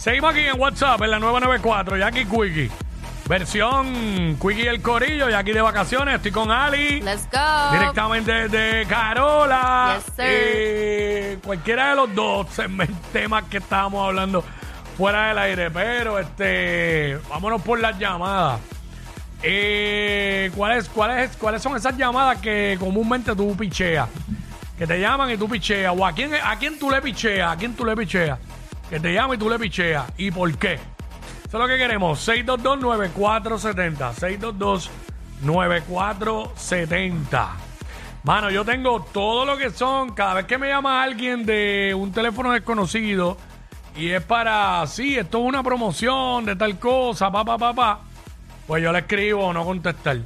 Seguimos aquí en WhatsApp, en la 994, Jackie Quickie. Versión Quickie el Corillo, Jackie de vacaciones, estoy con Ali. Let's go. Directamente de Carola. Yes, sir. Eh, cualquiera de los dos temas que estábamos hablando fuera del aire. Pero este, vámonos por las llamadas. Eh, ¿cuáles, cuáles, ¿Cuáles son esas llamadas que comúnmente tú picheas? Que te llaman y tú picheas. O a quién, a quién tú le picheas, a quién tú le picheas. Que te llaman y tú le picheas. ¿Y por qué? Eso es lo que queremos. 622-9470. 622-9470. Mano, yo tengo todo lo que son. Cada vez que me llama alguien de un teléfono desconocido y es para, sí, esto es una promoción de tal cosa, pa, pa, pa, pa, pues yo le escribo no contestar.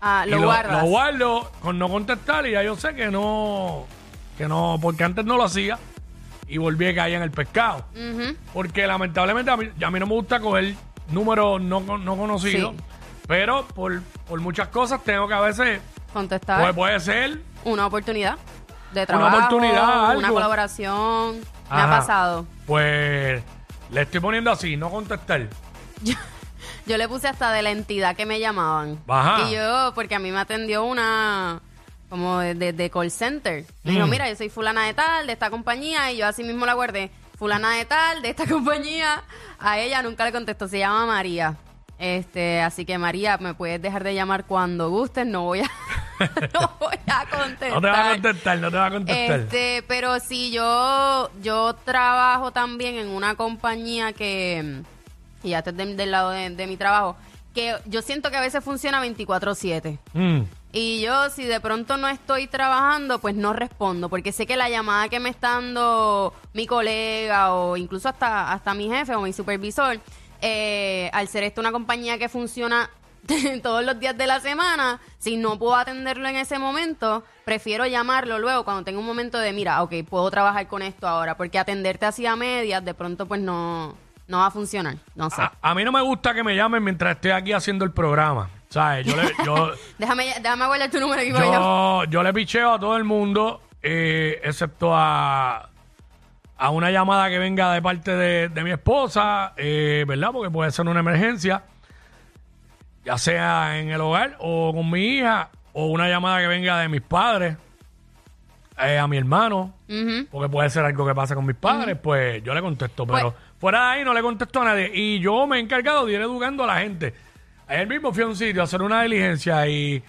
Ah, Y lo guardas. Lo guardo con no contestar y ya yo sé que no, que no, porque antes no lo hacía y volví a caer en el pescado. Porque lamentablemente a mí, a mí no me gusta coger números no, no conocidos, Sí. pero por, por muchas cosas tengo que a veces, Contestar. pues puede ser, una oportunidad de trabajo. oportunidad, Una colaboración. Me Ajá. ha pasado. pues le estoy poniendo así, no contestar. Yo le puse hasta de la entidad que me llamaban. Ajá. Y yo, porque a mí me atendió una como de, call center. Me dijo, Mm. mira, yo soy fulana de tal, de esta compañía, y yo así mismo la guardé. Fulana de tal, de esta compañía. A ella nunca le contestó, se llama María. Este, así que María, me puedes dejar de llamar cuando gustes, no voy a, no voy a contestar. No te va a contestar, no te va a contestar. Este, pero sí, yo, yo trabajo también en una compañía que, y ya estoy de- del lado de, de mi trabajo, que yo siento que a veces funciona 24/7. Mm. Y yo, si de pronto no estoy trabajando, pues no respondo, porque sé que la llamada que me está dando mi colega o incluso hasta, hasta mi jefe o mi supervisor, eh, al ser esto una compañía que funciona todos los días de la semana, si no puedo atenderlo en ese momento, prefiero llamarlo luego cuando tengo un momento de, mira, ok, puedo trabajar con esto ahora, porque atenderte así a medias, de pronto pues no, no va a funcionar, no sé. a, a mí no me gusta que me llamen mientras estoy aquí haciendo el programa. ¿Sabes? Yo le, yo, Déjame, déjame guardar tu número aquí para yo. yo, yo le picheo a todo el mundo, eh, excepto a, a una llamada que venga de parte de, de mi esposa, eh, ¿verdad? Porque puede ser una emergencia, ya sea en el hogar o con mi hija, o una llamada que venga de mis padres, eh, a mi hermano, Ujú. porque puede ser algo que pasa con mis padres, pues yo le contesto, pero Pues- fuera de ahí no le contesto a nadie. Y yo me he encargado de ir educando a la gente. Ayer mismo fui a un sitio a hacer una diligencia y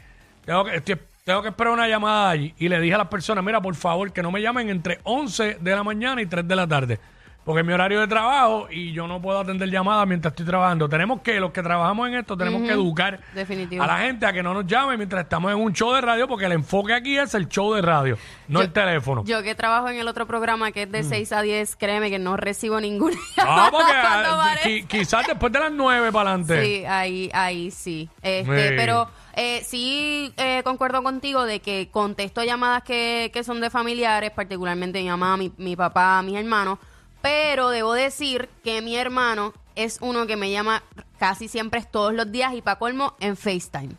tengo que, tengo que esperar una llamada allí. Y le dije a las personas, mira, por favor, que no me llamen entre 11 de la mañana y 3 de la tarde. Porque es mi horario de trabajo y yo no puedo atender llamadas mientras estoy trabajando. Tenemos que, los que trabajamos en esto, tenemos que educar Definitivo. a la gente a que no nos llamen mientras estamos en un show de radio, porque el enfoque aquí es el show de radio, no Yo- el teléfono. Yo que trabajo en el otro programa que es de 6 a 10, créeme que no recibo ninguna Mm. Ah, porque cuando ah, qui- quizás después de las nueve para adelante. Sí, ahí, ahí sí. Este, Sí. Pero eh, sí eh, concuerdo contigo de que contesto llamadas que, que son de familiares, particularmente mi mamá, mi, mi papá, mis hermanos, pero debo decir que mi hermano es uno que me llama casi siempre todos los días y para colmo en FaceTime.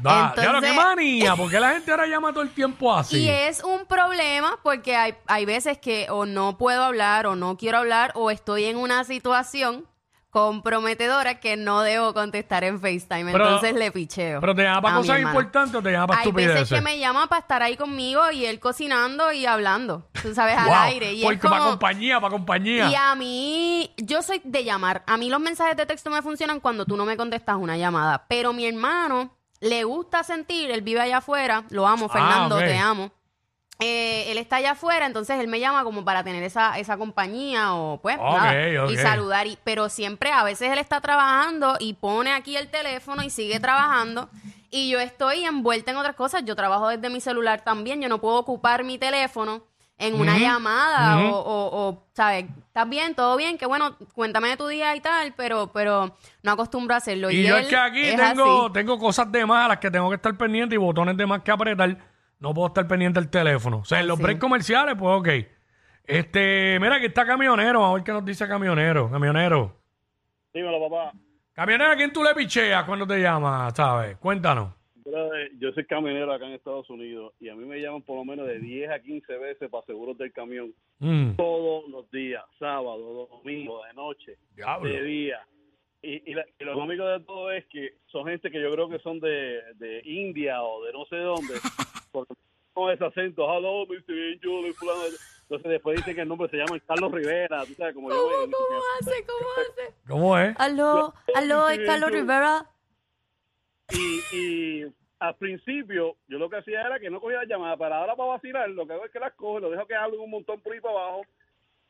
Da, ya lo que Entonces- manía, porque la gente ahora llama todo el tiempo así. Y es un problema porque hay, hay veces que o no puedo hablar o no quiero hablar o estoy en una situación comprometedora que no debo contestar en FaceTime. Pero- entonces le picheo. Pero te llama para cosas importantes o te llama para Hay veces que me llama para estar ahí conmigo y él cocinando y hablando, tú sabes, al Wow, aire. Y porque para compañía, para compañía. y a mí, yo soy de llamar. A mí los mensajes de texto me funcionan cuando tú no me contestas una llamada. Pero mi hermano le gusta sentir, él vive allá afuera, lo amo, Ah, Fernando, te amo. Eh, él está allá afuera, entonces él me llama como para tener esa, esa compañía o pues Ok, nada, ok. y saludar. Y, pero siempre, a veces él está trabajando y pone aquí el teléfono y sigue trabajando. Y yo estoy envuelta en otras cosas. Yo trabajo desde mi celular también. Yo no puedo ocupar mi teléfono en una Ujú, llamada ujú. o, o, o, ¿sabes? ¿Estás bien? ¿Todo bien? Que bueno, cuéntame de tu día y tal, pero, pero no acostumbro a hacerlo. Y yo él es que aquí tengo, así. tengo cosas de más a las que tengo que estar pendiente y botones de más que apretar. No puedo estar pendiente del teléfono. O sea, en los sí. breaks comerciales, pues ok. Este, mira, aquí está camionero. A ver qué nos dice camionero. Camionero. Dímelo, papá. Camionero, ¿a quién tú le picheas cuando te llamas? ¿Sabes? Cuéntanos. Brother, Yo soy camionero acá en Estados Unidos y a mí me llaman por lo menos de 10 a 15 veces para seguros del camión Mm, todos los días, sábado, domingo, de noche, diablo. de día. Y, y, la- y lo cómico de todo es que son gente que yo creo que son de, de India o de no sé dónde, porque con ese acento, hello, Mr. Angel, y fulano. Entonces después dicen que el nombre se llama Carlos Rivera, tú sabes, como yo. ¿Cómo, cómo hace? ¿Cómo hace? ¿Cómo es? Aló, aló, es Carlos Rivera. Y, y al principio yo lo que hacía era que no cogía las llamadas, pero ahora para vacilar lo que hago es que las cojo, lo dejo que hablen un montón por ahí para abajo.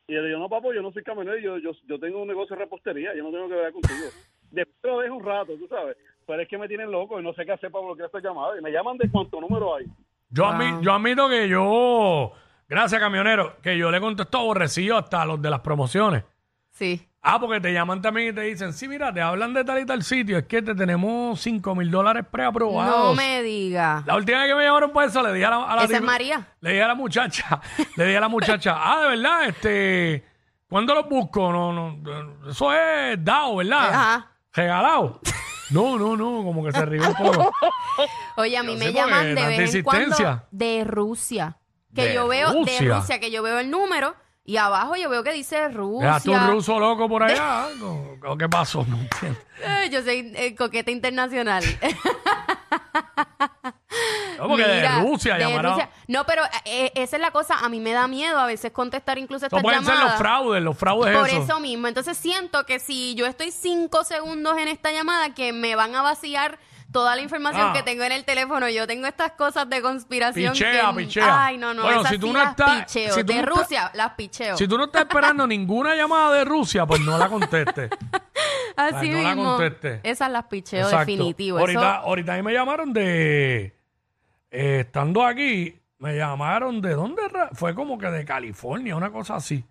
Y yo le digo, no, papo, yo no soy camionero, yo, yo, yo tengo un negocio de repostería, yo no tengo que ver contigo. Después lo dejo un rato, tú sabes. Pero es que me tienen loco y no sé qué hacer para bloquear esta llamada. Y me llaman de cuánto número hay. Yo, Wow. admi- yo admito que yo, gracias camionero, que yo le contesto aborrecido hasta a los de las promociones. Sí. Ah, porque te llaman también y te dicen, sí, mira, te hablan de tal y tal sitio, es que te tenemos 5 mil dólares preaprobados. No me diga. La última vez que me llamaron por eso, le dije a la, a la ¿Esa es María? Le dije a la muchacha, le dije a la muchacha, ah, de verdad, este, ¿cuándo los busco? No, no, eso es dado, ¿verdad? Ajá. Regalado. No, no, no, como que se rió un poco. Oye, a mí Yo me llaman de vez en cuando insistencia. de Rusia. Que ¿De yo veo, de? Rusia, que yo veo el número y abajo yo veo que dice Rusia. Dejaste un ruso loco por allá. ¿o- ¿Qué pasó? No entiendo. Eh, yo soy eh, coqueta internacional. No, Mira, de Rusia de. Rusia. No, pero eh, esa es la cosa. A mí me da miedo a veces contestar incluso estas pueden ser llamadas. los fraudes, los fraudes Por esos. eso mismo. Entonces siento que si yo estoy cinco segundos en esta llamada, que me van a vaciar toda la información Ah. que tengo en el teléfono. Yo tengo estas cosas de conspiración. Pichea, que, pichea. Ay, no, no. Bueno, esas si tú sí no las estás- picheo. si tú de no estás- Rusia, las picheo. Si tú no estás esperando ninguna llamada de Rusia, pues no la contestes. Así Ay, no la mismo. conteste. Esas las picheo Exacto. definitivo. Ahorita, ahorita a mí me llamaron de. Eh, estando aquí, me llamaron de dónde fue como que de California, una cosa así.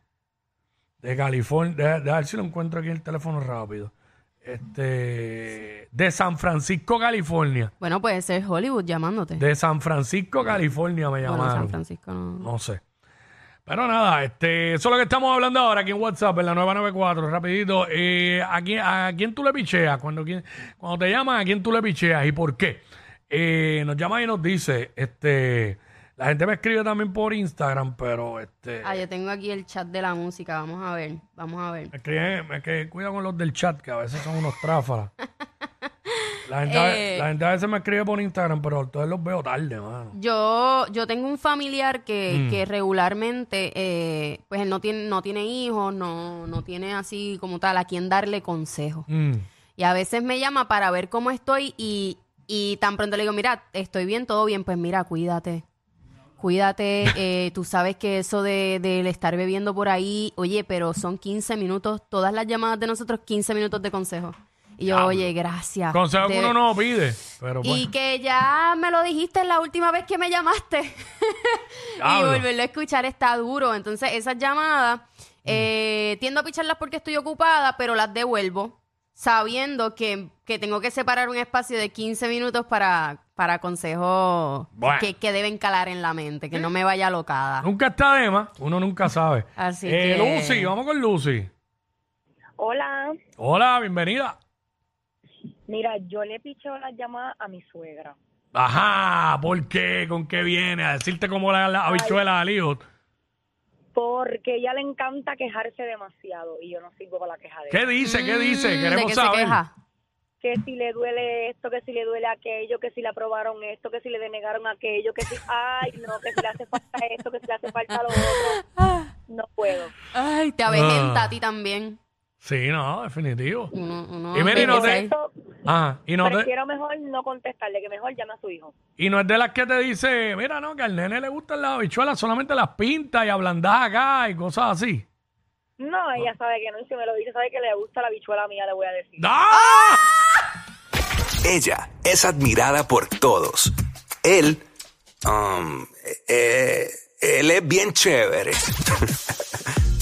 De California. Deja ver si lo encuentro aquí en el teléfono rápido. Este. De San Francisco, California. Bueno, puede ser Hollywood llamándote. De San Francisco, California me llamaron. bueno, San Francisco no. No sé. Pero nada, este, eso es lo que estamos hablando ahora aquí en WhatsApp, en la 994, rapidito. Eh, ¿a, quién, ¿A quién tú le picheas? Cuando, quién- cuando te llaman, ¿a quién tú le picheas y por qué? Eh, nos llama y nos dice, este, la gente me escribe también por Instagram, pero este, Ah, yo tengo aquí el chat de la música. Vamos a ver. Vamos a ver. me escriben, me que cuida con los del chat, que a veces son unos tráfalas. La gente, a- Eh. la gente a veces me escribe por Instagram, pero entonces los veo tarde, mano. Yo, yo tengo un familiar que, Mm. que regularmente, eh, pues él no tiene, no tiene hijos, no, no tiene así como tal a quien darle consejo. Mm. Y a veces me llama para ver cómo estoy y, y tan pronto le digo, mira, estoy bien, todo bien, pues mira, cuídate. Cuídate, eh, tú sabes que eso de, del estar bebiendo por ahí, oye, pero son 15 minutos, todas las llamadas de nosotros, 15 minutos de consejo. Y yo, Diablo. oye, gracias. Consejo que De- uno no pide, pero pues. y que ya me lo dijiste la última vez que me llamaste. y volverlo a escuchar está duro. Entonces, esas llamadas, eh, tiendo a picharlas porque estoy ocupada, pero las devuelvo sabiendo que, que tengo que separar un espacio de 15 minutos para, para consejos Bueno. que, que deben calar en la mente, que no me vaya locada. Nunca está de más, uno nunca sabe. Así Eh, que- Lucy, vamos con Lucy. Hola, Hola, bienvenida. mira, yo le picheo las llamadas a mi suegra. Ajá, ¿por qué? ¿Con qué viene? A decirte cómo la, la habichuela al hijo. Porque ella le encanta quejarse demasiado y yo no sirvo para la quejadera. ¿Qué dice? ¿Qué dice? Mm, ¿de Queremos qué se saber. queja? Que si le duele esto, que si le duele aquello, que si le aprobaron esto, que si le denegaron aquello, que si, ay, no, que si le hace falta esto, que si le hace falta lo otro. No puedo. Ay, te avejenta Ah. a ti también. Sí, no, definitivo. Y mira, y no te- eso Ajá, y no, te- prefiero mejor no contestarle, que mejor llame a su hijo. y no es de las que te dice, mira, no, que al nene le gustan las habichuelas, solamente las pintas y ablandas acá y cosas así. No, ella sabe que no, y si me lo dice, sabe que le gusta la bichuela mía, le voy a decir. ¡Ah! Ella es admirada por todos. Él, um, eh, él es bien chévere.